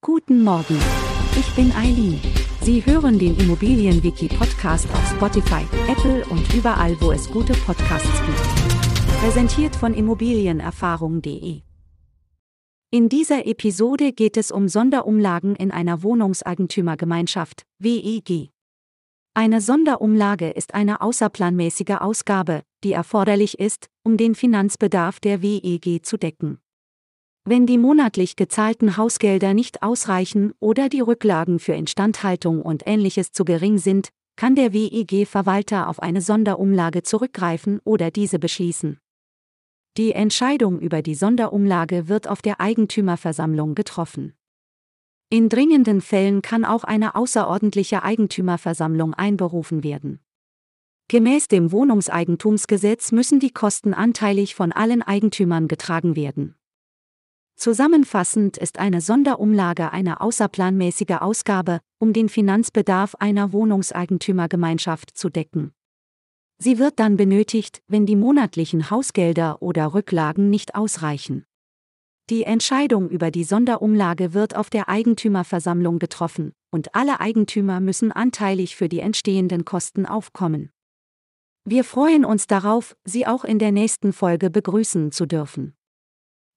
Guten Morgen. Ich bin Eileen. Sie hören den Immobilienwiki-Podcast auf Spotify, Apple und überall, wo es gute Podcasts gibt. Präsentiert von Immobilienerfahrung.de. In dieser Episode geht es um Sonderumlagen in einer Wohnungseigentümergemeinschaft, WEG. Eine Sonderumlage ist eine außerplanmäßige Ausgabe, die erforderlich ist, um den Finanzbedarf der WEG zu decken. Wenn die monatlich gezahlten Hausgelder nicht ausreichen oder die Rücklagen für Instandhaltung und ähnliches zu gering sind, kann der WEG-Verwalter auf eine Sonderumlage zurückgreifen oder diese beschließen. Die Entscheidung über die Sonderumlage wird auf der Eigentümerversammlung getroffen. In dringenden Fällen kann auch eine außerordentliche Eigentümerversammlung einberufen werden. Gemäß dem Wohnungseigentumsgesetz müssen die Kosten anteilig von allen Eigentümern getragen werden. Zusammenfassend ist eine Sonderumlage eine außerplanmäßige Ausgabe, um den Finanzbedarf einer Wohnungseigentümergemeinschaft zu decken. Sie wird dann benötigt, wenn die monatlichen Hausgelder oder Rücklagen nicht ausreichen. Die Entscheidung über die Sonderumlage wird auf der Eigentümerversammlung getroffen, und alle Eigentümer müssen anteilig für die entstehenden Kosten aufkommen. Wir freuen uns darauf, Sie auch in der nächsten Folge begrüßen zu dürfen.